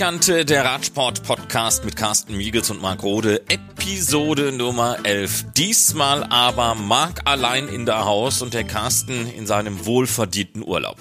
Bettkante, der Radsport-Podcast mit Carsten Miegels und Marc Rode, Episode Nummer 11. Diesmal aber Marc allein in der Haus und der Carsten in seinem wohlverdienten Urlaub.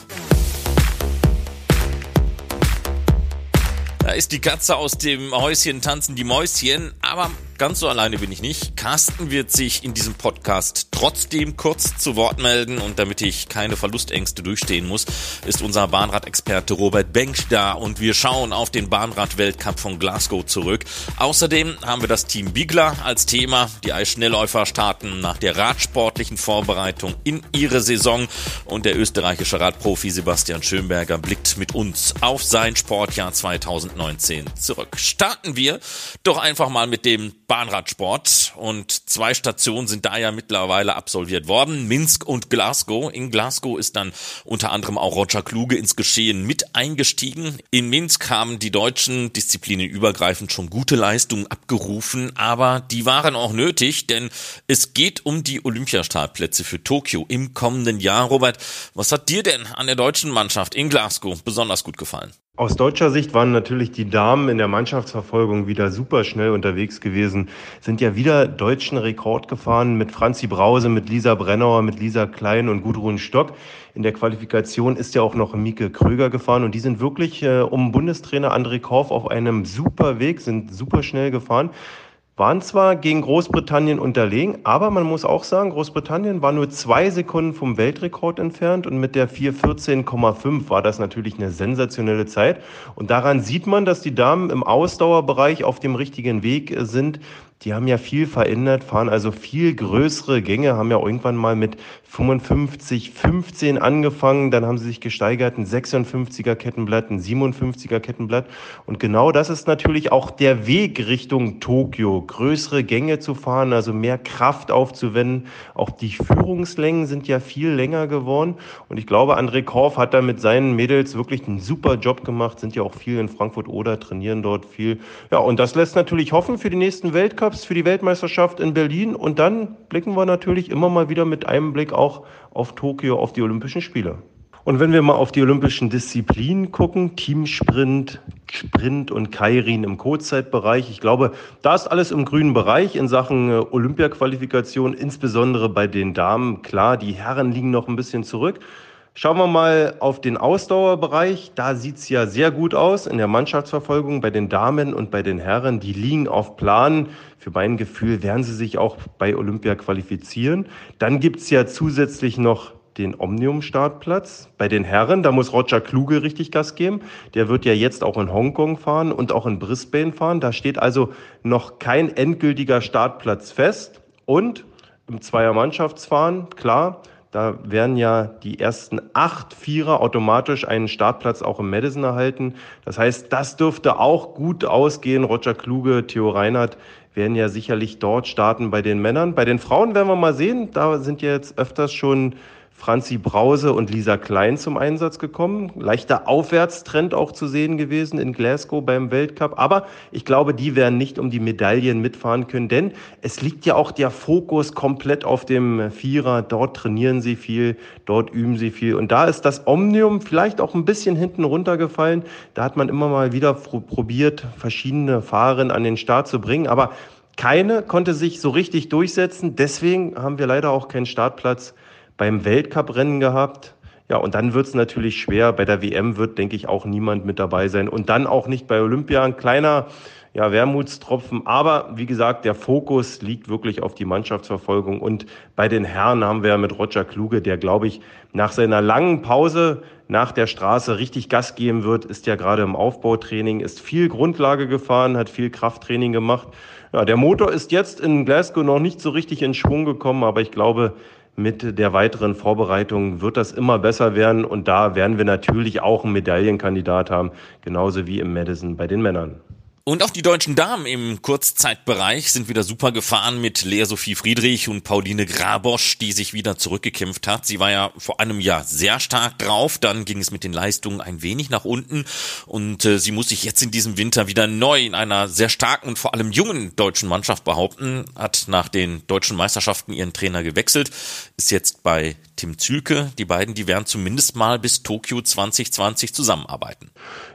Da ist die Katze aus dem Häuschen, tanzen die Mäuschen, aber Ganz so alleine bin ich nicht. Carsten wird sich in diesem Podcast trotzdem kurz zu Wort melden und damit ich keine Verlustängste durchstehen muss, ist unser Bahnradexperte Robert Bench da und wir schauen auf den Bahnrad-Weltcup von Glasgow zurück. Außerdem haben wir das Team Bigler als Thema. Die Eisschnellläufer starten nach der radsportlichen Vorbereitung in ihre Saison und der österreichische Radprofi Sebastian Schönberger blickt mit uns auf sein Sportjahr 2019 zurück. Starten wir doch einfach mal mit dem Bahnradsport und zwei Stationen sind da ja mittlerweile absolviert worden, Minsk und Glasgow. In Glasgow ist dann unter anderem auch Roger Kluge ins Geschehen mit eingestiegen. In Minsk haben die Deutschen disziplinenübergreifend schon gute Leistungen abgerufen, aber die waren auch nötig, denn es geht um die Olympiastartplätze für Tokio im kommenden Jahr. Robert, was hat dir denn an der deutschen Mannschaft in Glasgow besonders gut gefallen? Aus deutscher Sicht waren natürlich die Damen in der Mannschaftsverfolgung wieder super schnell unterwegs gewesen, sind ja wieder deutschen Rekord gefahren mit Franzi Brause, mit Lisa Brennauer, mit Lisa Klein und Gudrun Stock. In der Qualifikation ist ja auch noch Mieke Kröger gefahren und die sind wirklich äh, um Bundestrainer André Korf auf einem super Weg, sind super schnell gefahren waren zwar gegen Großbritannien unterlegen, aber man muss auch sagen, Großbritannien war nur zwei Sekunden vom Weltrekord entfernt und mit der 414,5 war das natürlich eine sensationelle Zeit. Und daran sieht man, dass die Damen im Ausdauerbereich auf dem richtigen Weg sind. Die haben ja viel verändert, fahren also viel größere Gänge, haben ja irgendwann mal mit 55, 15 angefangen, dann haben sie sich gesteigert, ein 56er Kettenblatt, ein 57er Kettenblatt. Und genau das ist natürlich auch der Weg Richtung Tokio, größere Gänge zu fahren, also mehr Kraft aufzuwenden. Auch die Führungslängen sind ja viel länger geworden. Und ich glaube, André Korf hat da mit seinen Mädels wirklich einen super Job gemacht, sind ja auch viel in Frankfurt-Oder, trainieren dort viel. Ja, und das lässt natürlich hoffen für die nächsten Weltcup. Weltcups, für die Weltmeisterschaft in Berlin und dann blicken wir natürlich immer mal wieder mit einem Blick auch auf Tokio, auf die Olympischen Spiele. Und wenn wir mal auf die olympischen Disziplinen gucken, Teamsprint, Sprint und Kairin im Kurzzeitbereich, ich glaube, da ist alles im grünen Bereich in Sachen äh, Olympiaqualifikation, insbesondere bei den Damen. Klar, die Herren liegen noch ein bisschen zurück. Schauen wir mal auf den Ausdauerbereich. Da sieht's ja sehr gut aus in der Mannschaftsverfolgung bei den Damen und bei den Herren. Die liegen auf Plan. Für mein Gefühl werden sie sich auch bei Olympia qualifizieren. Dann gibt's ja zusätzlich noch den Omnium-Startplatz. Bei den Herren, da muss Roger Kluge richtig Gas geben. Der wird ja jetzt auch in Hongkong fahren und auch in Brisbane fahren. Da steht also noch kein endgültiger Startplatz fest. Und im Zweiermannschaftsfahren, klar, da werden ja die ersten acht Vierer automatisch einen Startplatz auch im Madison erhalten. Das heißt, das dürfte auch gut ausgehen. Roger Kluge, Theo Reinhardt werden ja sicherlich dort starten bei den Männern. Bei den Frauen werden wir mal sehen. Da sind jetzt öfters schon Franzi Brause und Lisa Klein zum Einsatz gekommen. Leichter Aufwärtstrend auch zu sehen gewesen in Glasgow beim Weltcup. Aber ich glaube, die werden nicht um die Medaillen mitfahren können, denn es liegt ja auch der Fokus komplett auf dem Vierer. Dort trainieren sie viel, dort üben sie viel. Und da ist das Omnium vielleicht auch ein bisschen hinten runtergefallen. Da hat man immer mal wieder probiert, verschiedene Fahrerinnen an den Start zu bringen. Aber keine konnte sich so richtig durchsetzen. Deswegen haben wir leider auch keinen Startplatz beim Weltcuprennen gehabt. Ja, und dann wird es natürlich schwer. Bei der WM wird, denke ich, auch niemand mit dabei sein. Und dann auch nicht bei Olympia. Ein kleiner ja, Wermutstropfen. Aber wie gesagt, der Fokus liegt wirklich auf die Mannschaftsverfolgung. Und bei den Herren haben wir mit Roger Kluge, der, glaube ich, nach seiner langen Pause nach der Straße richtig Gas geben wird, ist ja gerade im Aufbautraining, ist viel Grundlage gefahren, hat viel Krafttraining gemacht. Ja, der Motor ist jetzt in Glasgow noch nicht so richtig in Schwung gekommen, aber ich glaube, mit der weiteren Vorbereitung wird das immer besser werden und da werden wir natürlich auch einen Medaillenkandidat haben, genauso wie im Madison bei den Männern. Und auch die deutschen Damen im Kurzzeitbereich sind wieder super gefahren mit Lea Sophie Friedrich und Pauline Grabosch, die sich wieder zurückgekämpft hat. Sie war ja vor einem Jahr sehr stark drauf, dann ging es mit den Leistungen ein wenig nach unten. Und äh, sie muss sich jetzt in diesem Winter wieder neu in einer sehr starken und vor allem jungen deutschen Mannschaft behaupten, hat nach den deutschen Meisterschaften ihren Trainer gewechselt, ist jetzt bei Tim Zülke. Die beiden, die werden zumindest mal bis Tokio 2020 zusammenarbeiten.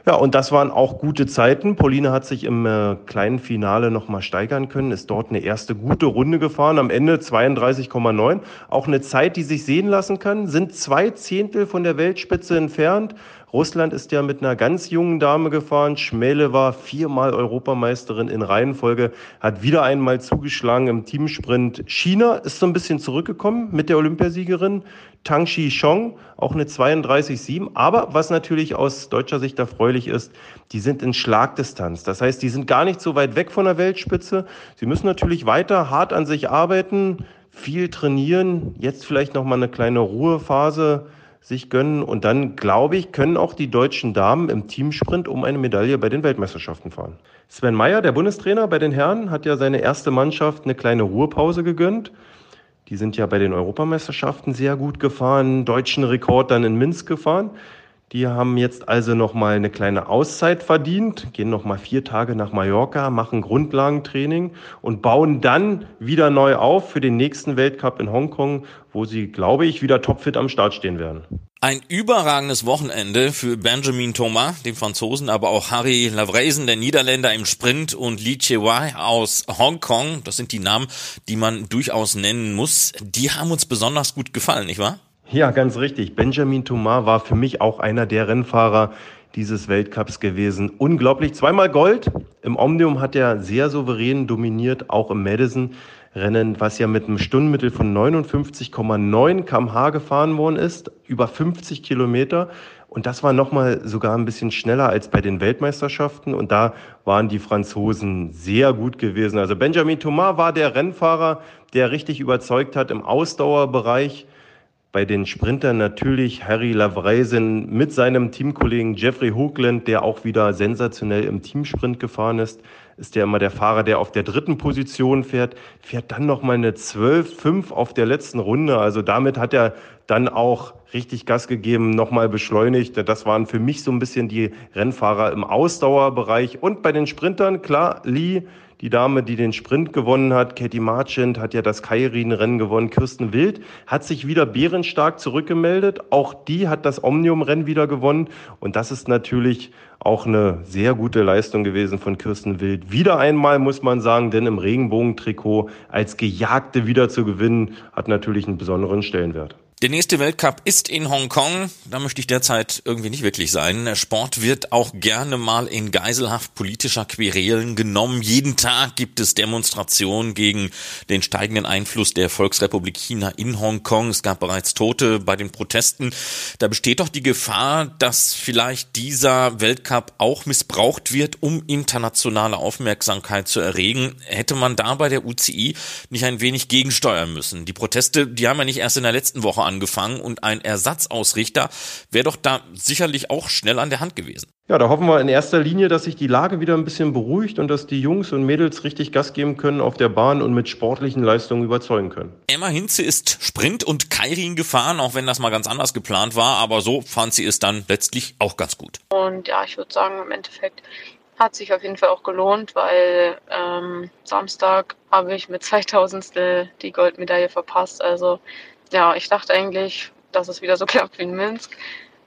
Ja, und das waren auch gute Zeiten. Pauline hat sich im äh, kleinen Finale nochmal steigern können, ist dort eine erste gute Runde gefahren, am Ende 32,9. Auch eine Zeit, die sich sehen lassen kann, sind zwei Zehntel von der Weltspitze entfernt. Russland ist ja mit einer ganz jungen Dame gefahren. Schmele war viermal Europameisterin in Reihenfolge, hat wieder einmal zugeschlagen im Teamsprint. China ist so ein bisschen zurückgekommen mit der Olympiasiegerin Tang Shi Chong, auch eine 32,7. Aber was natürlich aus deutscher Sicht erfreulich ist, die sind in Schlagdistanz. Das heißt, die sind gar nicht so weit weg von der Weltspitze. Sie müssen natürlich weiter hart an sich arbeiten, viel trainieren, jetzt vielleicht noch mal eine kleine Ruhephase sich gönnen. Und dann, glaube ich, können auch die deutschen Damen im Teamsprint um eine Medaille bei den Weltmeisterschaften fahren. Sven Meyer, der Bundestrainer bei den Herren, hat ja seine erste Mannschaft eine kleine Ruhepause gegönnt. Die sind ja bei den Europameisterschaften sehr gut gefahren, deutschen Rekord dann in Minsk gefahren. Die haben jetzt also nochmal eine kleine Auszeit verdient, gehen nochmal vier Tage nach Mallorca, machen Grundlagentraining und bauen dann wieder neu auf für den nächsten Weltcup in Hongkong, wo sie, glaube ich, wieder topfit am Start stehen werden. Ein überragendes Wochenende für Benjamin Thomas, den Franzosen, aber auch Harry Lavreisen, der Niederländer im Sprint und Li Chewai aus Hongkong. Das sind die Namen, die man durchaus nennen muss. Die haben uns besonders gut gefallen, nicht wahr? Ja, ganz richtig. Benjamin Thomas war für mich auch einer der Rennfahrer dieses Weltcups gewesen. Unglaublich. Zweimal Gold. Im Omnium hat er sehr souverän dominiert, auch im Madison-Rennen, was ja mit einem Stundenmittel von 59,9 kmh gefahren worden ist, über 50 Kilometer. Und das war nochmal sogar ein bisschen schneller als bei den Weltmeisterschaften. Und da waren die Franzosen sehr gut gewesen. Also Benjamin Thomas war der Rennfahrer, der richtig überzeugt hat im Ausdauerbereich bei den Sprintern natürlich Harry Lavreisen mit seinem Teamkollegen Jeffrey Hoogland, der auch wieder sensationell im Teamsprint gefahren ist. Ist ja immer der Fahrer, der auf der dritten Position fährt, fährt dann nochmal eine 12-5 auf der letzten Runde. Also damit hat er dann auch richtig Gas gegeben, nochmal beschleunigt. Das waren für mich so ein bisschen die Rennfahrer im Ausdauerbereich. Und bei den Sprintern, klar, Lee, die Dame, die den Sprint gewonnen hat, Katie Marchand, hat ja das Kairin-Rennen gewonnen. Kirsten Wild hat sich wieder bärenstark zurückgemeldet. Auch die hat das Omnium-Rennen wieder gewonnen. Und das ist natürlich auch eine sehr gute Leistung gewesen von Kirsten Wild. Wieder einmal muss man sagen, denn im Regenbogentrikot als Gejagte wieder zu gewinnen, hat natürlich einen besonderen Stellenwert. Der nächste Weltcup ist in Hongkong. Da möchte ich derzeit irgendwie nicht wirklich sein. Sport wird auch gerne mal in Geiselhaft politischer Querelen genommen. Jeden Tag gibt es Demonstrationen gegen den steigenden Einfluss der Volksrepublik China in Hongkong. Es gab bereits Tote bei den Protesten. Da besteht doch die Gefahr, dass vielleicht dieser Weltcup auch missbraucht wird, um internationale Aufmerksamkeit zu erregen. Hätte man da bei der UCI nicht ein wenig gegensteuern müssen? Die Proteste, die haben ja nicht erst in der letzten Woche angefangen und ein Ersatzausrichter wäre doch da sicherlich auch schnell an der Hand gewesen. Ja, da hoffen wir in erster Linie, dass sich die Lage wieder ein bisschen beruhigt und dass die Jungs und Mädels richtig Gas geben können auf der Bahn und mit sportlichen Leistungen überzeugen können. Emma Hinze ist Sprint und Kairin gefahren, auch wenn das mal ganz anders geplant war, aber so fand sie es dann letztlich auch ganz gut. Und ja, ich würde sagen, im Endeffekt hat sich auf jeden Fall auch gelohnt, weil ähm, Samstag habe ich mit 2000 die Goldmedaille verpasst. Also ja, ich dachte eigentlich, dass es wieder so klappt wie in Minsk.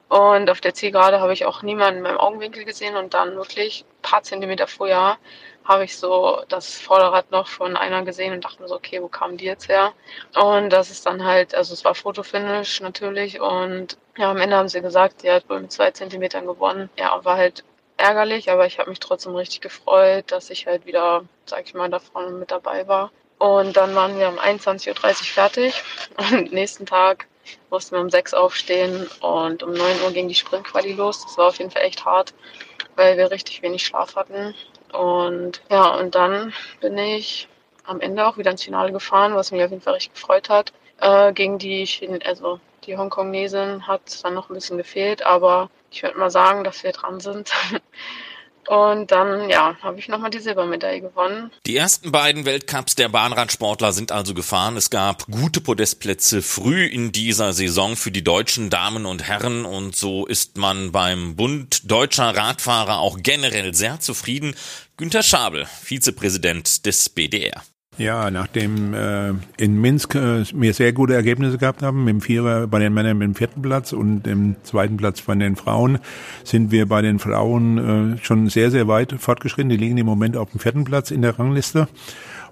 Und auf der Zielgerade habe ich auch niemanden in meinem Augenwinkel gesehen und dann wirklich ein paar Zentimeter vorher habe ich so das Vorderrad noch von einer gesehen und dachte mir so, okay, wo kamen die jetzt her? Und das ist dann halt, also es war Fotofinish natürlich und ja, am Ende haben sie gesagt, die hat wohl mit zwei Zentimetern gewonnen. Ja, war halt ärgerlich, aber ich habe mich trotzdem richtig gefreut, dass ich halt wieder, sag ich mal, da vorne mit dabei war. Und dann waren wir um 21.30 Uhr fertig. Und nächsten Tag mussten wir um 6 Uhr aufstehen und um 9 Uhr ging die Sprintquali los. Das war auf jeden Fall echt hart, weil wir richtig wenig Schlaf hatten. Und ja, und dann bin ich am Ende auch wieder ins Finale gefahren, was mich auf jeden Fall richtig gefreut hat. Äh, gegen die, Chin also die Hongkongesin hat dann noch ein bisschen gefehlt, aber ich würde mal sagen, dass wir dran sind. Und dann, ja, habe ich nochmal die Silbermedaille gewonnen. Die ersten beiden Weltcups der Bahnradsportler sind also gefahren. Es gab gute Podestplätze früh in dieser Saison für die deutschen Damen und Herren. Und so ist man beim Bund deutscher Radfahrer auch generell sehr zufrieden. Günter Schabel, Vizepräsident des BDR. Ja, nachdem äh, in Minsk äh, wir sehr gute Ergebnisse gehabt haben, mit dem Vierer bei den Männern mit dem vierten Platz und dem zweiten Platz bei den Frauen, sind wir bei den Frauen äh, schon sehr, sehr weit fortgeschritten. Die liegen im Moment auf dem vierten Platz in der Rangliste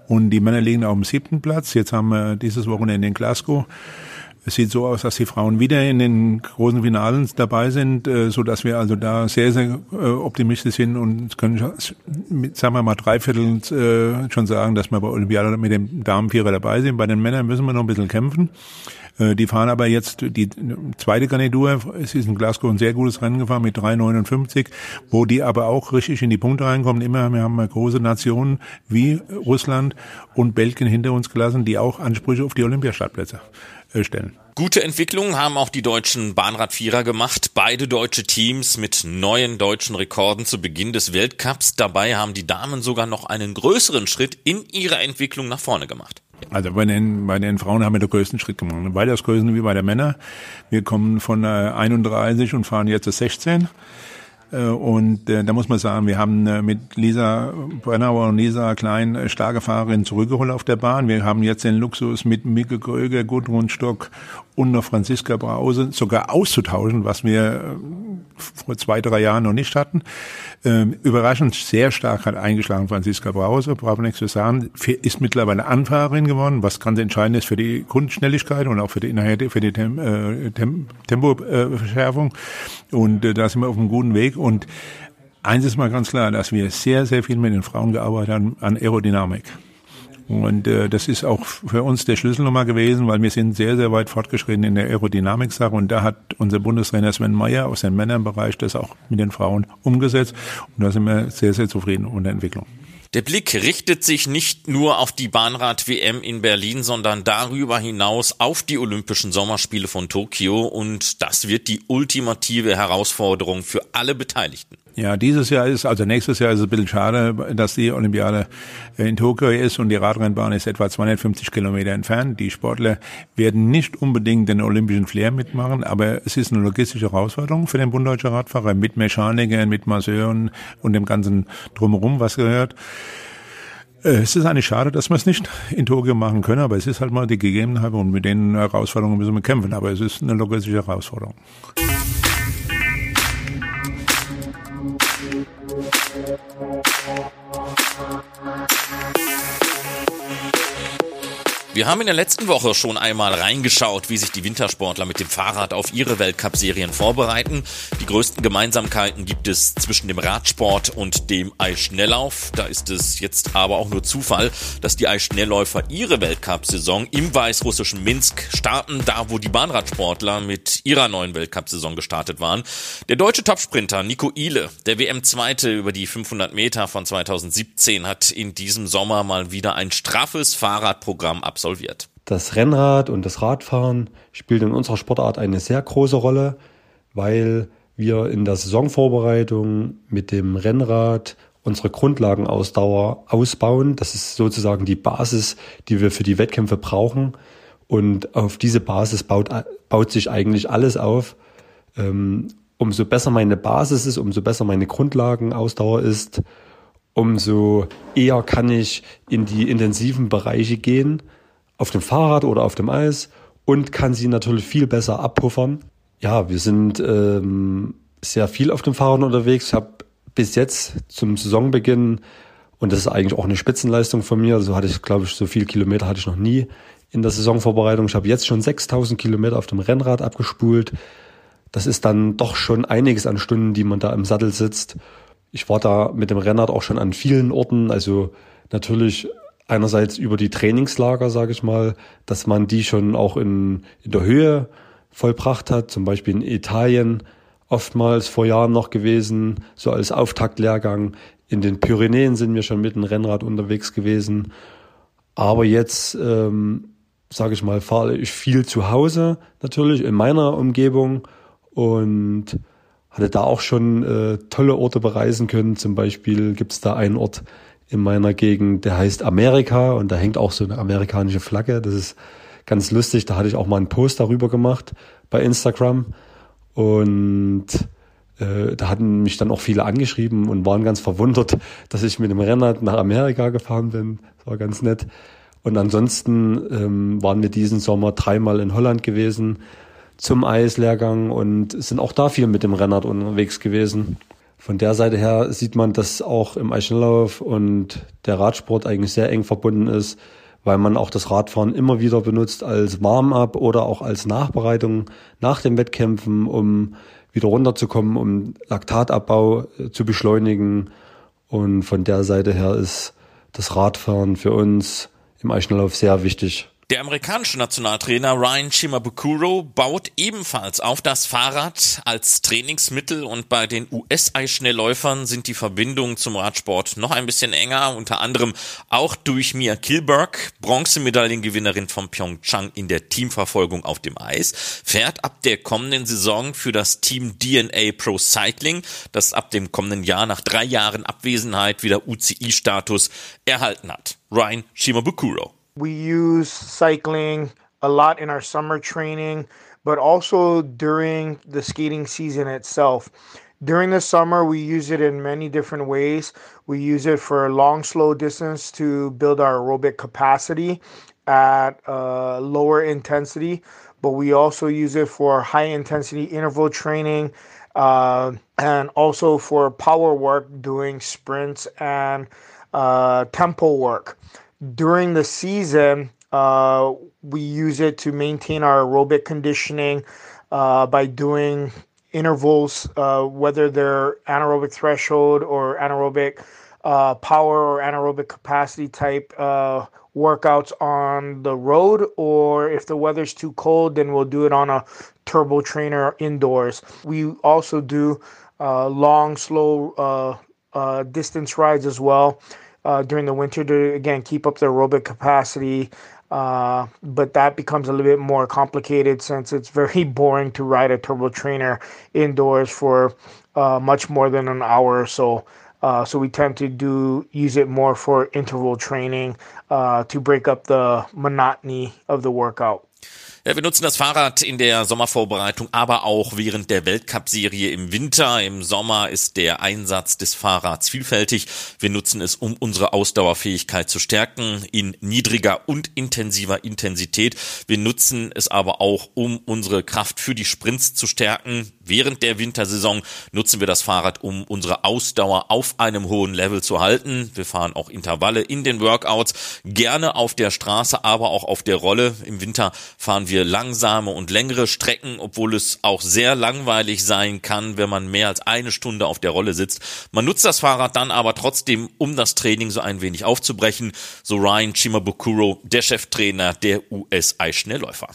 und die Männer liegen auf dem siebten Platz. Jetzt haben wir dieses Wochenende in Glasgow es sieht so aus, dass die Frauen wieder in den großen Finalen dabei sind, äh, so dass wir also da sehr, sehr äh, optimistisch sind und können, sagen wir mal, dreiviertel äh, schon sagen, dass wir bei Olympiade mit dem Damenvierer dabei sind. Bei den Männern müssen wir noch ein bisschen kämpfen. Die fahren aber jetzt die zweite Garnitur. Es ist in Glasgow ein sehr gutes Rennen gefahren mit 3,59, wo die aber auch richtig in die Punkte reinkommen. Immer, wir haben große Nationen wie Russland und Belgien hinter uns gelassen, die auch Ansprüche auf die Olympiastartplätze stellen. Gute Entwicklungen haben auch die deutschen Bahnradvierer gemacht. Beide deutsche Teams mit neuen deutschen Rekorden zu Beginn des Weltcups. Dabei haben die Damen sogar noch einen größeren Schritt in ihrer Entwicklung nach vorne gemacht. Also bei den, bei den Frauen haben wir den größten Schritt gemacht. Weitaus größten wie bei den Männern. Wir kommen von 31 und fahren jetzt 16. Äh, und äh, da muss man sagen, wir haben äh, mit Lisa Brennauer und Lisa Klein äh, starke Fahrerinnen zurückgeholt auf der Bahn. Wir haben jetzt den Luxus mit Micke Kröger, Gudrun Stock und noch Franziska Brause sogar auszutauschen, was wir äh, vor zwei, drei Jahren noch nicht hatten. Ähm, überraschend sehr stark hat eingeschlagen Franziska Brause, bravo nichts zu sagen, ist mittlerweile Anfahrerin geworden, was ganz entscheidend ist für die Grundschnelligkeit und auch für die, für die Tem äh, Tem Tempoverschärfung. Und äh, da sind wir auf einem guten Weg. Und eins ist mal ganz klar, dass wir sehr, sehr viel mit den Frauen gearbeitet haben an Aerodynamik. Und äh, das ist auch für uns der Schlüssel nochmal gewesen, weil wir sind sehr, sehr weit fortgeschritten in der Aerodynamik-Sache und da hat unser Bundestrainer Sven Meyer aus dem Männerbereich das auch mit den Frauen umgesetzt und da sind wir sehr, sehr zufrieden mit der Entwicklung. Der Blick richtet sich nicht nur auf die Bahnrad-WM in Berlin, sondern darüber hinaus auf die Olympischen Sommerspiele von Tokio und das wird die ultimative Herausforderung für alle Beteiligten. Ja, dieses Jahr ist, also nächstes Jahr ist es ein bisschen schade, dass die Olympiade in Tokio ist und die Radrennbahn ist etwa 250 Kilometer entfernt. Die Sportler werden nicht unbedingt den olympischen Flair mitmachen, aber es ist eine logistische Herausforderung für den Bund Deutscher Radfahrer mit Mechanikern, mit Masseuren und dem ganzen Drumherum, was gehört. Äh, es ist eigentlich schade, dass wir es nicht in Tokio machen können, aber es ist halt mal die Gegebenheit und mit den Herausforderungen müssen wir kämpfen. Aber es ist eine logistische Herausforderung. Thank you. Wir haben in der letzten Woche schon einmal reingeschaut, wie sich die Wintersportler mit dem Fahrrad auf ihre Weltcup-Serien vorbereiten. Die größten Gemeinsamkeiten gibt es zwischen dem Radsport und dem Eisschnelllauf. Da ist es jetzt aber auch nur Zufall, dass die Eisschnellläufer ihre Weltcup-Saison im weißrussischen Minsk starten, da wo die Bahnradsportler mit ihrer neuen Weltcup-Saison gestartet waren. Der deutsche Topsprinter Nico Ile, der WM-Zweite über die 500 Meter von 2017, hat in diesem Sommer mal wieder ein straffes Fahrradprogramm absolviert absolviert. Das Rennrad und das Radfahren spielt in unserer Sportart eine sehr große Rolle, weil wir in der Saisonvorbereitung mit dem Rennrad unsere Grundlagenausdauer ausbauen. Das ist sozusagen die Basis, die wir für die Wettkämpfe brauchen. Und auf diese Basis baut, baut sich eigentlich alles auf. Ähm, umso besser meine Basis ist, umso besser meine Grundlagenausdauer ist, umso eher kann ich in die intensiven Bereiche gehen auf dem Fahrrad oder auf dem Eis und kann sie natürlich viel besser abpuffern. Ja, wir sind ähm, sehr viel auf dem Fahrrad unterwegs. Ich habe bis jetzt zum Saisonbeginn, und das ist eigentlich auch eine Spitzenleistung von mir, so hatte ich, glaube ich, so viele Kilometer hatte ich noch nie in der Saisonvorbereitung. Ich habe jetzt schon 6000 Kilometer auf dem Rennrad abgespult. Das ist dann doch schon einiges an Stunden, die man da im Sattel sitzt. Ich war da mit dem Rennrad auch schon an vielen Orten, also natürlich einerseits über die Trainingslager, sage ich mal, dass man die schon auch in, in der Höhe vollbracht hat, zum Beispiel in Italien oftmals vor Jahren noch gewesen, so als Auftaktlehrgang. In den Pyrenäen sind wir schon mit dem Rennrad unterwegs gewesen. Aber jetzt, ähm, sage ich mal, fahre ich viel zu Hause natürlich in meiner Umgebung und hatte da auch schon äh, tolle Orte bereisen können. Zum Beispiel gibt's da einen Ort in meiner Gegend, der heißt Amerika und da hängt auch so eine amerikanische Flagge. Das ist ganz lustig. Da hatte ich auch mal einen Post darüber gemacht bei Instagram und äh, da hatten mich dann auch viele angeschrieben und waren ganz verwundert, dass ich mit dem Rennrad nach Amerika gefahren bin. Das war ganz nett. Und ansonsten ähm, waren wir diesen Sommer dreimal in Holland gewesen zum Eislehrgang und sind auch da viel mit dem Rennrad unterwegs gewesen. Von der Seite her sieht man, dass auch im Eisschnelllauf und der Radsport eigentlich sehr eng verbunden ist, weil man auch das Radfahren immer wieder benutzt als Warm-up oder auch als Nachbereitung nach den Wettkämpfen, um wieder runterzukommen, um Laktatabbau äh, zu beschleunigen. Und von der Seite her ist das Radfahren für uns im Eisschnelllauf sehr wichtig. Der amerikanische Nationaltrainer Ryan Shimabukuro baut ebenfalls auf das Fahrrad als Trainingsmittel und bei den US-Eisschnellläufern sind die Verbindungen zum Radsport noch ein bisschen enger, unter anderem auch durch Mia Kilberg, Bronzemedaillengewinnerin von Pyeongchang in der Teamverfolgung auf dem Eis, fährt ab der kommenden Saison für das Team DNA Pro Cycling, das ab dem kommenden Jahr nach drei Jahren Abwesenheit wieder UCI-Status erhalten hat. Ryan Shimabukuro. We use cycling a lot in our summer training, but also during the skating season itself. During the summer, we use it in many different ways. We use it for long, slow distance to build our aerobic capacity at a lower intensity, but we also use it for high intensity interval training uh, and also for power work, doing sprints and uh, tempo work during the season, uh, we use it to maintain our aerobic conditioning uh, by doing intervals, uh, whether they're anaerobic threshold or anaerobic uh, power or anaerobic capacity type uh, workouts on the road, or if the weather's too cold, then we'll do it on a turbo trainer indoors. We also do uh, long, slow distance rides as well uh, during the winter to again keep up the aerobic capacity. Uh, but that becomes a little bit more complicated since it's very boring to ride a turbo trainer indoors for uh, much more than an hour or so. Uh, so we tend to do use it more for interval training uh, to break up the monotony of the workout. Ja, wir nutzen das Fahrrad in der Sommervorbereitung, aber auch während der Weltcup-Serie im Winter. Im Sommer ist der Einsatz des Fahrrads vielfältig. Wir nutzen es, um unsere Ausdauerfähigkeit zu stärken in niedriger und intensiver Intensität. Wir nutzen es aber auch, um unsere Kraft für die Sprints zu stärken. Während der Wintersaison nutzen wir das Fahrrad, um unsere Ausdauer auf einem hohen Level zu halten. Wir fahren auch Intervalle in den Workouts, gerne auf der Straße, aber auch auf der Rolle. Im Winter fahren wir langsame und längere Strecken, obwohl es auch sehr langweilig sein kann, wenn man mehr als eine Stunde auf der Rolle sitzt. Man nutzt das Fahrrad dann aber trotzdem, um das Training so ein wenig aufzubrechen, so Ryan Chimabukuro, der Cheftrainer der US-Eisschnellläufer.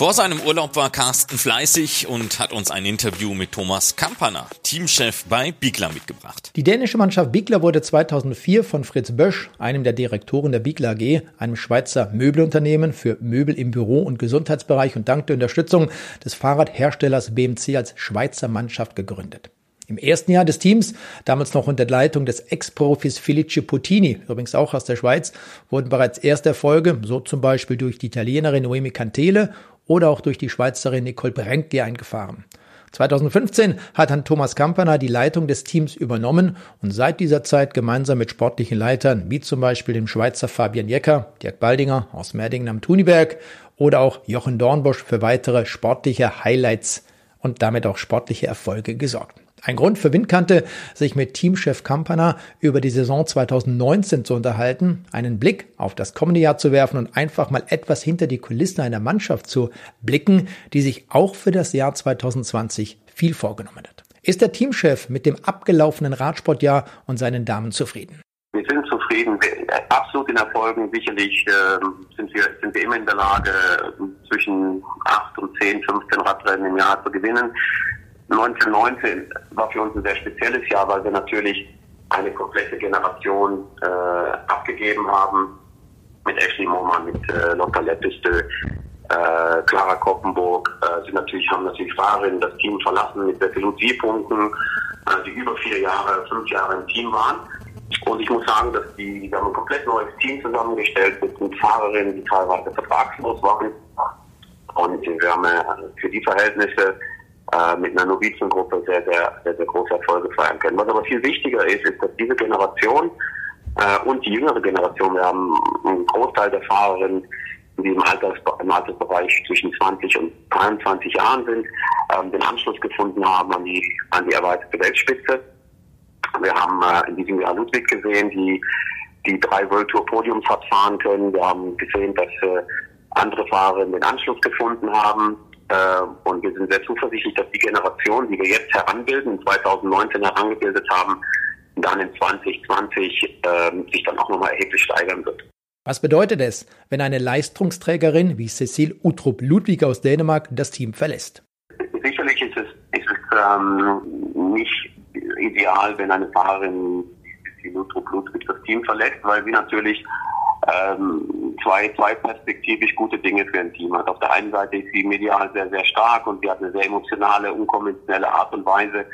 Vor seinem Urlaub war Carsten fleißig und hat uns ein Interview mit Thomas Kampaner, Teamchef bei Bigler, mitgebracht. Die dänische Mannschaft Bigler wurde 2004 von Fritz Bösch, einem der Direktoren der Bigler AG, einem Schweizer Möbelunternehmen für Möbel im Büro- und Gesundheitsbereich und dank der Unterstützung des Fahrradherstellers BMC als Schweizer Mannschaft gegründet. Im ersten Jahr des Teams, damals noch unter Leitung des Ex-Profis Felice Puttini, übrigens auch aus der Schweiz, wurden bereits erste Erfolge, so zum Beispiel durch die Italienerin Noemi Cantele oder auch durch die Schweizerin Nicole Brenke eingefahren. 2015 hat dann Thomas Kamperner die Leitung des Teams übernommen und seit dieser Zeit gemeinsam mit sportlichen Leitern wie zum Beispiel dem Schweizer Fabian Jecker, Dirk Baldinger aus Merdingen am Thuniberg oder auch Jochen Dornbosch für weitere sportliche Highlights und damit auch sportliche Erfolge gesorgt. Ein Grund für Windkante, sich mit Teamchef Kampana über die Saison 2019 zu unterhalten, einen Blick auf das kommende Jahr zu werfen und einfach mal etwas hinter die Kulissen einer Mannschaft zu blicken, die sich auch für das Jahr 2020 viel vorgenommen hat. Ist der Teamchef mit dem abgelaufenen Radsportjahr und seinen Damen zufrieden? Wir sind zufrieden, absolut in Erfolgen. Sicherlich äh, sind, wir, sind wir immer in der Lage, zwischen 8 und 10, 15 Radrennen im Jahr zu gewinnen. 1919 war für uns ein sehr spezielles Jahr, weil wir natürlich eine komplette Generation äh, abgegeben haben mit Ashley Moman, mit äh, Lotta Leppeste, äh, Clara Koppenburg. Äh, sie natürlich haben natürlich Fahrerinnen das Team verlassen mit sehr vielen Zielpunkten, äh, die über vier Jahre, fünf Jahre im Team waren. Und ich muss sagen, dass die, wir haben ein komplett neues Team zusammengestellt mit, mit Fahrerinnen, die teilweise vertragslos waren. Und wir haben äh, für die Verhältnisse äh, mit einer Novizengruppe sehr, sehr, sehr, sehr große Erfolge feiern können. Was aber viel wichtiger ist, ist, dass diese Generation äh, und die jüngere Generation, wir haben einen Großteil der Fahrerinnen, die im, Alters, im Altersbereich zwischen 20 und 23 Jahren sind, ähm, den Anschluss gefunden haben an die, an die erweiterte Weltspitze. Wir haben äh, in diesem Jahr Ludwig gesehen, die die drei World Tour Podiums hat fahren können. Wir haben gesehen, dass äh, andere Fahrer den Anschluss gefunden haben. Äh, und wir sind sehr zuversichtlich, dass die Generation, die wir jetzt heranbilden, 2019 herangebildet haben, dann in 2020 äh, sich dann auch nochmal erheblich steigern wird. Was bedeutet es, wenn eine Leistungsträgerin wie Cecile Utrup Ludwig aus Dänemark das Team verlässt? Sicherlich ist es, ist es ähm, nicht ideal, wenn eine Fahrerin wie Cecile Utrup Ludwig das Team verlässt, weil sie natürlich ähm, zwei, zwei perspektivisch gute Dinge für ein Team hat. Auf der einen Seite ist sie medial sehr, sehr stark und sie hat eine sehr emotionale, unkonventionelle Art und Weise,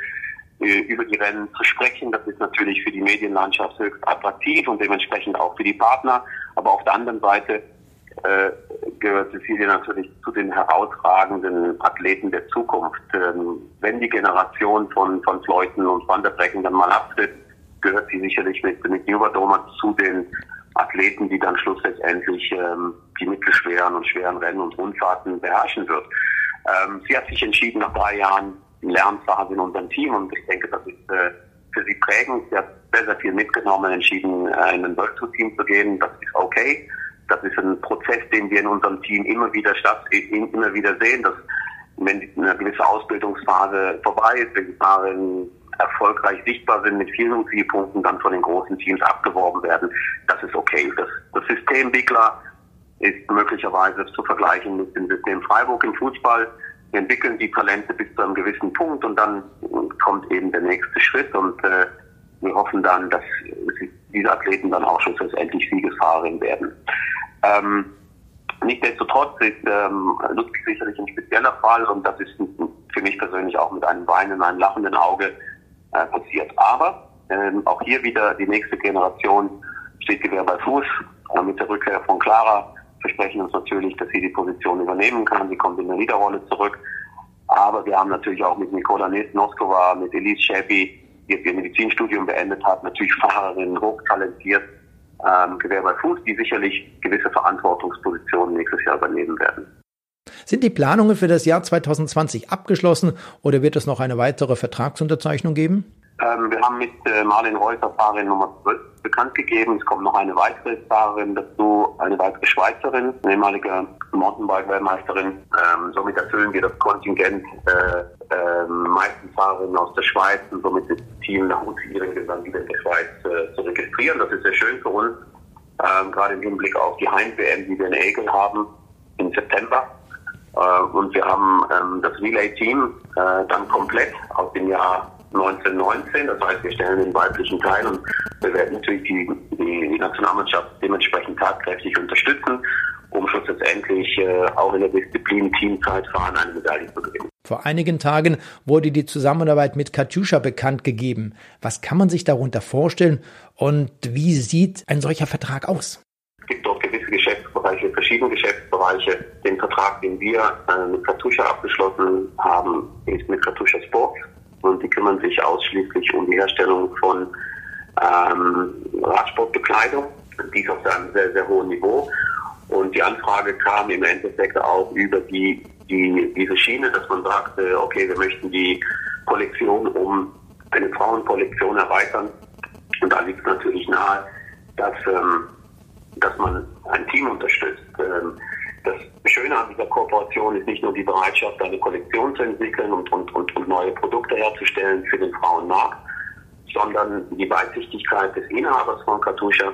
äh, über die Rennen zu sprechen. Das ist natürlich für die Medienlandschaft höchst attraktiv und dementsprechend auch für die Partner. Aber auf der anderen Seite äh, gehört Cecilia natürlich zu den herausragenden Athleten der Zukunft. Ähm, wenn die Generation von, von Fleuten und Van der Brecken dann mal abtritt, gehört sie sicherlich mit, mit Juvadoma zu den Athleten, die dann schlussendlich ähm, die mittelschweren und schweren Rennen und Rundfahrten beherrschen wird. Ähm, sie hat sich entschieden, nach drei Jahren Lernphase in unserem Team und ich denke, das ist äh, für sie prägend. Sie hat sehr, sehr viel mitgenommen, entschieden, äh, in ein World Team zu gehen. Das ist okay. Das ist ein Prozess, den wir in unserem Team immer wieder statt, immer wieder sehen, dass wenn eine gewisse Ausbildungsphase vorbei ist, wenn die Fahrer erfolgreich sichtbar sind mit vielen Zielpunkten, dann von den großen Teams abgeworben werden, das ist okay. Das, das System Bigler ist möglicherweise zu vergleichen mit dem System Freiburg im Fußball. Wir entwickeln die Talente bis zu einem gewissen Punkt und dann kommt eben der nächste Schritt und äh, wir hoffen dann, dass diese Athleten dann auch schlussendlich Siegesfahrerin werden. Ähm, Nichtsdestotrotz ist ähm, Ludwig sicherlich ein spezieller Fall und das ist für mich persönlich auch mit einem weinenden, einem lachenden Auge äh, passiert. Aber ähm, auch hier wieder die nächste Generation steht Gewehr bei Fuß. Äh, mit der Rückkehr von Clara versprechen uns natürlich, dass sie die Position übernehmen kann. Sie kommt in der Leaderrolle zurück. Aber wir haben natürlich auch mit Nikola Noskova, mit Elise Sheppy, die ihr Medizinstudium beendet hat, natürlich Fahrerinnen hochtalentiert, ähm, Gewehr bei Fuß, die sicherlich gewisse Verantwortungspositionen nächstes Jahr übernehmen werden. Sind die Planungen für das Jahr 2020 abgeschlossen oder wird es noch eine weitere Vertragsunterzeichnung geben? Ähm, wir haben mit äh, Marlene Reuter Fahrerin Nummer 12 bekannt gegeben. Es kommt noch eine weitere Fahrerin dazu, eine weitere Schweizerin, eine ehemalige Mountainbike-Weltmeisterin. Ähm, somit erfüllen wir das Kontingent äh, äh, meisten Fahrerinnen aus der Schweiz und somit ist das Team nach Motivierung dann wieder in der Schweiz äh, zu registrieren. Das ist sehr schön für uns, ähm, gerade im Hinblick auf die Heim-WM, die wir in Egel haben im September. Äh, und wir haben ähm, das Relay-Team äh, dann komplett aus dem Jahr 1919. Das heißt, wir stellen den weiblichen Teil und wir werden natürlich die, die, die Nationalmannschaft dementsprechend tatkräftig unterstützen, um schlussendlich äh, auch in der Disziplin Teamzeitfahren eine Medaille zu gewinnen. Vor einigen Tagen wurde die Zusammenarbeit mit Katjuscha bekannt gegeben. Was kann man sich darunter vorstellen und wie sieht ein solcher Vertrag aus? Es gibt dort gewisse Geschäftsbereiche, verschiedene Geschäftsbereiche. Den Vertrag, den wir äh, mit Katusha abgeschlossen haben, ist mit Katusha Sports und die kümmern sich ausschließlich um die Herstellung von ähm, Radsportbekleidung, dies auf einem sehr, sehr hohen Niveau. Und die Anfrage kam im Endeffekt auch über die, die, diese Schiene, dass man sagte, okay, wir möchten die Kollektion um eine Frauenkollektion erweitern. Und da liegt natürlich nahe, dass, ähm, dass man ein Team unterstützt. Schöne an dieser Kooperation ist nicht nur die Bereitschaft, eine Kollektion zu entwickeln und, und, und, und neue Produkte herzustellen für den Frauenmarkt, sondern die Weitsichtigkeit des Inhabers von Katusha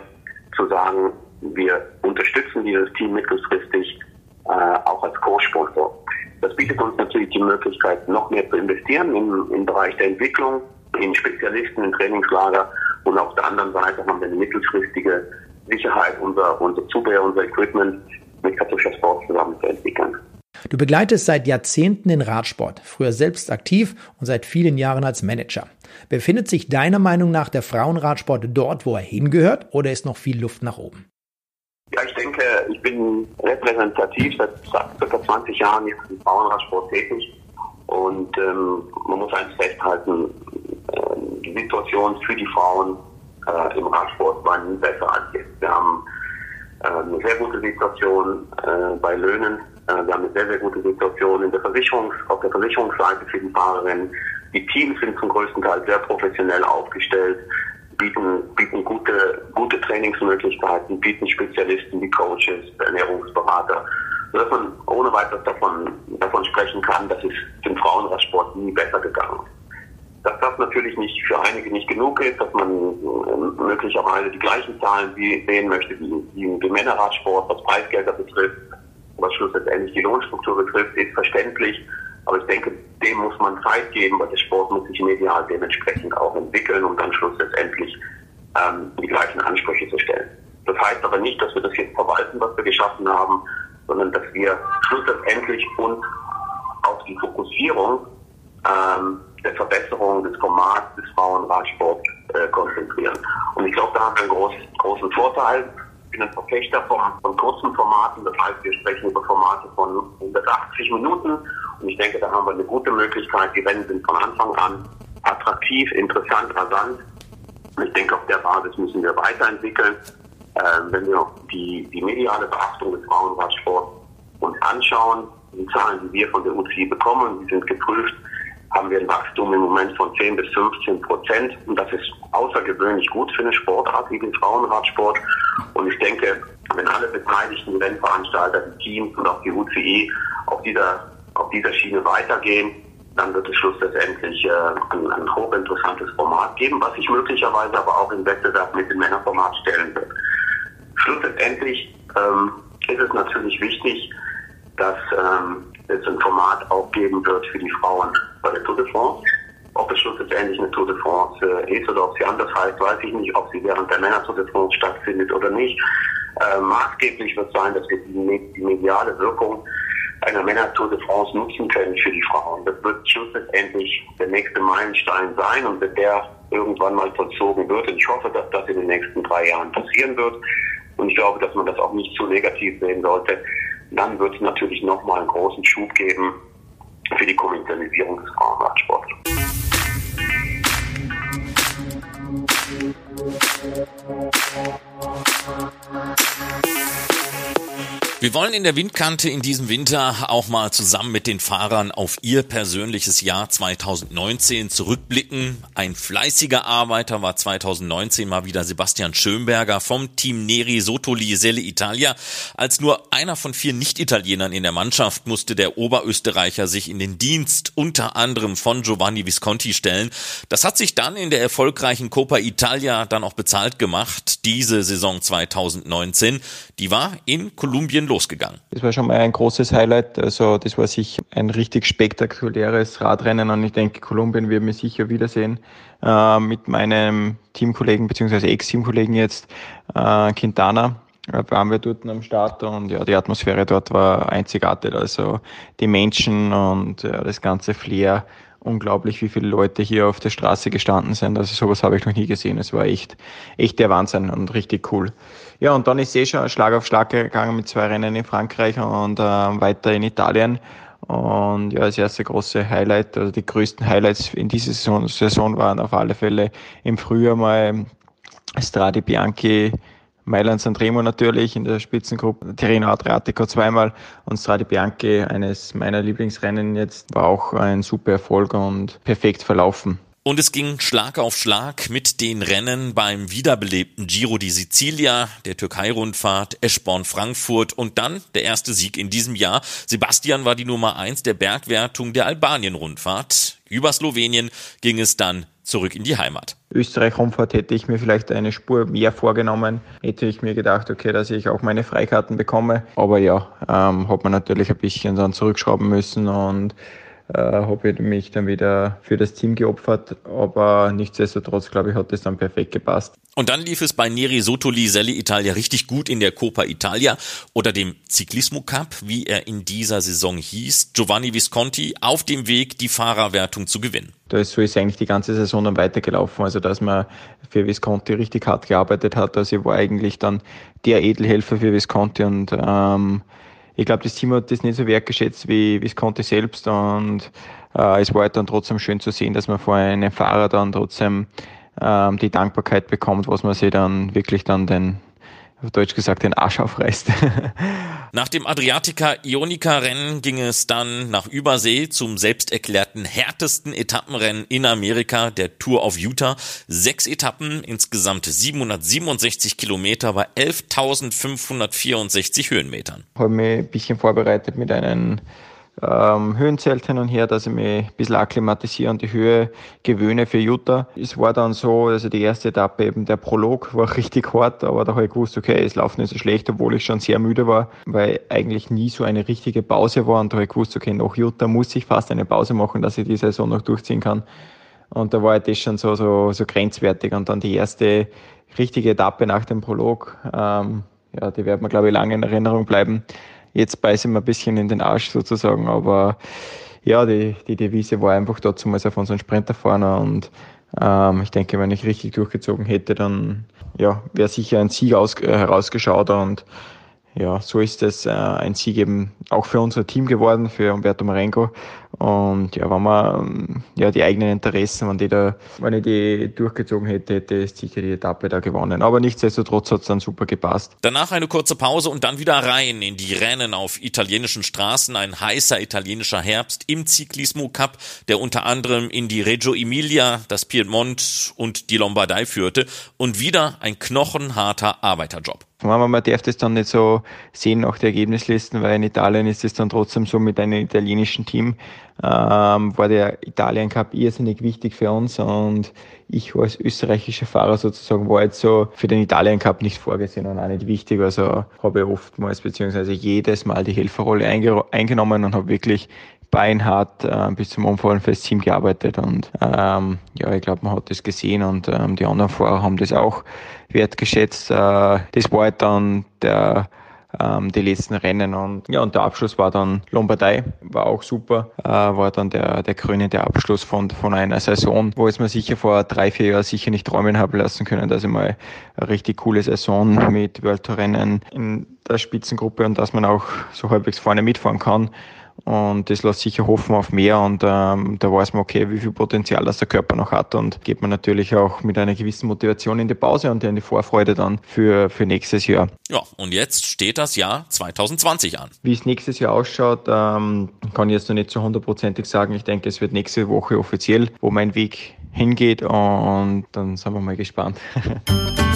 zu sagen, wir unterstützen dieses Team mittelfristig äh, auch als Co-Sponsor. Das bietet uns natürlich die Möglichkeit, noch mehr zu investieren im, im Bereich der Entwicklung, in Spezialisten, in Trainingslager und auf der anderen Seite haben wir eine mittelfristige Sicherheit, unser, unser Zubehör, unser Equipment mit Katusha Sport zusammenzuentwickeln. Du begleitest seit Jahrzehnten den Radsport, früher selbst aktiv und seit vielen Jahren als Manager. Befindet sich deiner Meinung nach der Frauenradsport dort, wo er hingehört, oder ist noch viel Luft nach oben? Ja, ich denke, ich bin repräsentativ seit ca. 20 Jahren jetzt im Frauenradsport tätig Und ähm, man muss eins festhalten, äh, die Situation für die Frauen äh, im Radsport war nie besser als jetzt. Wir haben eine sehr gute Situation äh, bei Löhnen. Äh, wir haben eine sehr, sehr gute Situation in der Versicherungs-, auf der Versicherungsseite für die Fahrerinnen. Die Teams sind zum größten Teil sehr professionell aufgestellt, bieten, bieten gute, gute Trainingsmöglichkeiten, bieten Spezialisten wie Coaches, Ernährungsberater, sodass man ohne weiteres davon, davon sprechen kann, dass es dem Frauenradsport nie besser gegangen ist. Dass das natürlich nicht für einige nicht genug ist, dass man äh, möglicherweise die gleichen Zahlen sehen möchte wie, wie im Männerradsport, was Preisgelder betrifft, was schlussendlich die Lohnstruktur betrifft, ist verständlich. Aber ich denke, dem muss man Zeit geben, weil der Sport muss sich medial dementsprechend auch entwickeln, um dann schlussendlich ähm, die gleichen Ansprüche zu stellen. Das heißt aber nicht, dass wir das jetzt verwalten, was wir geschaffen haben, sondern dass wir schlussendlich uns auf die Fokussierung ähm, der Verbesserung des Formats des Frauenradsports äh, konzentrieren. Und ich glaube, da haben wir einen groß, großen Vorteil. Ich bin ein Verfechter von, von kurzen Formaten, das heißt, wir sprechen über Formate von 180 Minuten und ich denke, da haben wir eine gute Möglichkeit. Die Rennen sind von Anfang an attraktiv, interessant, rasant. Und ich denke, auf der Basis müssen wir weiterentwickeln. Ähm, wenn wir die, die mediale Beachtung des Frauenradsports uns anschauen, die Zahlen, die wir von der UCI bekommen, die sind geprüft, haben wir ein Wachstum im Moment von 10 bis 15 Prozent. Und das ist außergewöhnlich gut für eine Sportart wie den Frauenradsport. Und ich denke, wenn alle beteiligten Rennveranstalter, die Teams und auch die UCI auf dieser, auf dieser Schiene weitergehen, dann wird es schlussendlich äh, ein, ein hochinteressantes Format geben, was sich möglicherweise aber auch im Wettbewerb mit dem Männerformat stellen wird. Schlussendlich ähm, ist es natürlich wichtig, dass ähm, es ein Format auch geben wird für die Frauen bei der Tour de France. Ob es schlussendlich eine Tour de France äh, ist oder ob sie anders heißt, weiß ich nicht. Ob sie während der Männer Tour de France stattfindet oder nicht. Äh, maßgeblich wird sein, dass wir die, die mediale Wirkung einer Männer Tour de France nutzen können für die Frauen. Das wird schlussendlich der nächste Meilenstein sein und wenn der irgendwann mal vollzogen wird, und ich hoffe, dass das in den nächsten drei Jahren passieren wird, und ich glaube, dass man das auch nicht zu negativ sehen sollte, dann wird es natürlich nochmal einen großen Schub geben für die Kommerzialisierung des Frauenradsports. Wir wollen in der Windkante in diesem Winter auch mal zusammen mit den Fahrern auf ihr persönliches Jahr 2019 zurückblicken. Ein fleißiger Arbeiter war 2019 mal wieder Sebastian Schönberger vom Team Neri Sotoli Selle Italia. Als nur einer von vier Nicht-Italienern in der Mannschaft musste der Oberösterreicher sich in den Dienst unter anderem von Giovanni Visconti stellen. Das hat sich dann in der erfolgreichen Coppa Italia dann auch bezahlt gemacht. Diese Saison 2019, die war in Kolumbien losgegangen. Das war schon mal ein großes Highlight. Also das war sicher ein richtig spektakuläres Radrennen und ich denke, Kolumbien wird mir sicher wiedersehen äh, mit meinem Teamkollegen bzw. Ex-Teamkollegen jetzt äh, Quintana waren wir dort am Start und ja, die Atmosphäre dort war einzigartig. Also die Menschen und ja, das ganze Flair unglaublich, wie viele Leute hier auf der Straße gestanden sind. Also sowas habe ich noch nie gesehen. Es war echt, echt der Wahnsinn und richtig cool. Ja, und dann ist eh schon Schlag auf Schlag gegangen mit zwei Rennen in Frankreich und äh, weiter in Italien. Und ja, das erste große Highlight, also die größten Highlights in dieser Saison, Saison waren auf alle Fälle im Frühjahr mal Stradi Bianchi Mailand Sanremo natürlich in der Spitzengruppe, Tirreno Adriatico zweimal und Strade Bianchi, eines meiner Lieblingsrennen jetzt, war auch ein super Erfolg und perfekt verlaufen. Und es ging Schlag auf Schlag mit den Rennen beim wiederbelebten Giro di Sicilia, der Türkei-Rundfahrt, Eschborn-Frankfurt und dann der erste Sieg in diesem Jahr. Sebastian war die Nummer eins der Bergwertung der Albanien-Rundfahrt. Über Slowenien ging es dann zurück in die Heimat. Österreich-Rundfahrt hätte ich mir vielleicht eine Spur mehr vorgenommen. Hätte ich mir gedacht, okay, dass ich auch meine Freikarten bekomme. Aber ja, ähm, hat man natürlich ein bisschen dann zurückschrauben müssen und äh, habe ich mich dann wieder für das Team geopfert, aber nichtsdestotrotz, glaube ich, hat das dann perfekt gepasst. Und dann lief es bei Neri Sotoli Selle Italia richtig gut in der Coppa Italia oder dem Ciclismo Cup, wie er in dieser Saison hieß. Giovanni Visconti auf dem Weg, die Fahrerwertung zu gewinnen. Da ist so ist eigentlich die ganze Saison dann weitergelaufen, also dass man für Visconti richtig hart gearbeitet hat. Also ich war eigentlich dann der Edelhelfer für Visconti und ähm, ich glaube, das Team hat das nicht so wertgeschätzt, wie, wie es konnte selbst. Und äh, es war halt dann trotzdem schön zu sehen, dass man vor einem Fahrer dann trotzdem ähm, die Dankbarkeit bekommt, was man sich dann wirklich dann den auf Deutsch gesagt den Arsch aufreißt. Nach dem Adriatica-Ionica-Rennen ging es dann nach Übersee zum selbst erklärten härtesten Etappenrennen in Amerika, der Tour of Utah. Sechs Etappen, insgesamt 767 Kilometer bei 11.564 Höhenmetern. Ich habe mich ein bisschen vorbereitet mit einem ähm, Höhenzelt hin und her, dass ich mich ein bisschen akklimatisiere und die Höhe gewöhne für Utah. Es war dann so, also die erste Etappe eben der Prolog war richtig hart, aber da habe ich gewusst, okay, es läuft nicht so schlecht, obwohl ich schon sehr müde war, weil eigentlich nie so eine richtige Pause war und da habe ich gewusst, okay, nach Utah muss ich fast eine Pause machen, dass ich die Saison noch durchziehen kann. Und da war das schon so, so, so grenzwertig. Und dann die erste richtige Etappe nach dem Prolog, ähm, ja, die wird mir, glaube ich, lange in Erinnerung bleiben. Jetzt beiße ich mir ein bisschen in den Arsch sozusagen, aber ja, die, die Devise war einfach dazu mal auf unseren Sprinter vorne und ähm, ich denke, wenn ich richtig durchgezogen hätte, dann ja, wäre sicher ein Sieg aus, äh, herausgeschaut und ja, so ist es äh, ein Sieg eben auch für unser Team geworden, für Umberto Marengo. Und ja, wenn man ja die eigenen Interessen, wenn die da, wenn ich die durchgezogen hätte, hätte ich sicher die Etappe da gewonnen. Aber nichtsdestotrotz hat es dann super gepasst. Danach eine kurze Pause und dann wieder rein in die Rennen auf italienischen Straßen. Ein heißer italienischer Herbst im Ciclismo Cup, der unter anderem in die Reggio Emilia, das Piedmont und die Lombardei führte. Und wieder ein knochenharter Arbeiterjob. Man darf das dann nicht so sehen nach den Ergebnislisten, weil in Italien ist es dann trotzdem so mit einem italienischen Team, ähm, war der Italien Cup irrsinnig wichtig für uns und ich als österreichischer Fahrer sozusagen war jetzt so für den Italien Cup nicht vorgesehen und auch nicht wichtig. Also habe ich oftmals beziehungsweise jedes Mal die Helferrolle eingenommen und habe wirklich beinhart äh, bis zum Umfallen fürs Team gearbeitet und ähm, ja, ich glaube, man hat das gesehen und ähm, die anderen Fahrer haben das auch wertgeschätzt. Äh, das war halt dann der ähm, die letzten Rennen und ja und der Abschluss war dann Lombardei, war auch super, äh, war dann der der krönende Abschluss von von einer Saison, wo es mir sicher vor drei vier Jahren sicher nicht träumen habe lassen können, dass ich mal eine richtig coole Saison mit World Tour Rennen in der Spitzengruppe und dass man auch so halbwegs vorne mitfahren kann. Und das lässt sicher hoffen auf mehr und ähm, da weiß man, okay, wie viel Potenzial das der Körper noch hat und geht man natürlich auch mit einer gewissen Motivation in die Pause und in die Vorfreude dann für, für nächstes Jahr. Ja, und jetzt steht das Jahr 2020 an. Wie es nächstes Jahr ausschaut, ähm, kann ich jetzt noch nicht so hundertprozentig sagen. Ich denke, es wird nächste Woche offiziell, wo mein Weg hingeht und dann sind wir mal gespannt.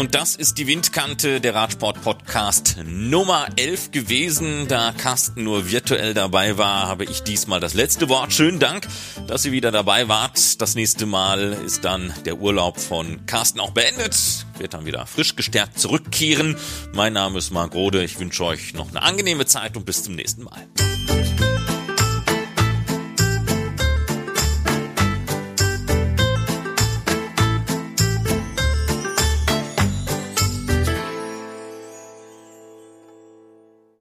Und das ist die Windkante der Radsport-Podcast Nummer 11 gewesen. Da Carsten nur virtuell dabei war, habe ich diesmal das letzte Wort. Schönen Dank, dass ihr wieder dabei wart. Das nächste Mal ist dann der Urlaub von Carsten auch beendet. Wird dann wieder frisch gestärkt zurückkehren. Mein Name ist Marc Rode. Ich wünsche euch noch eine angenehme Zeit und bis zum nächsten Mal.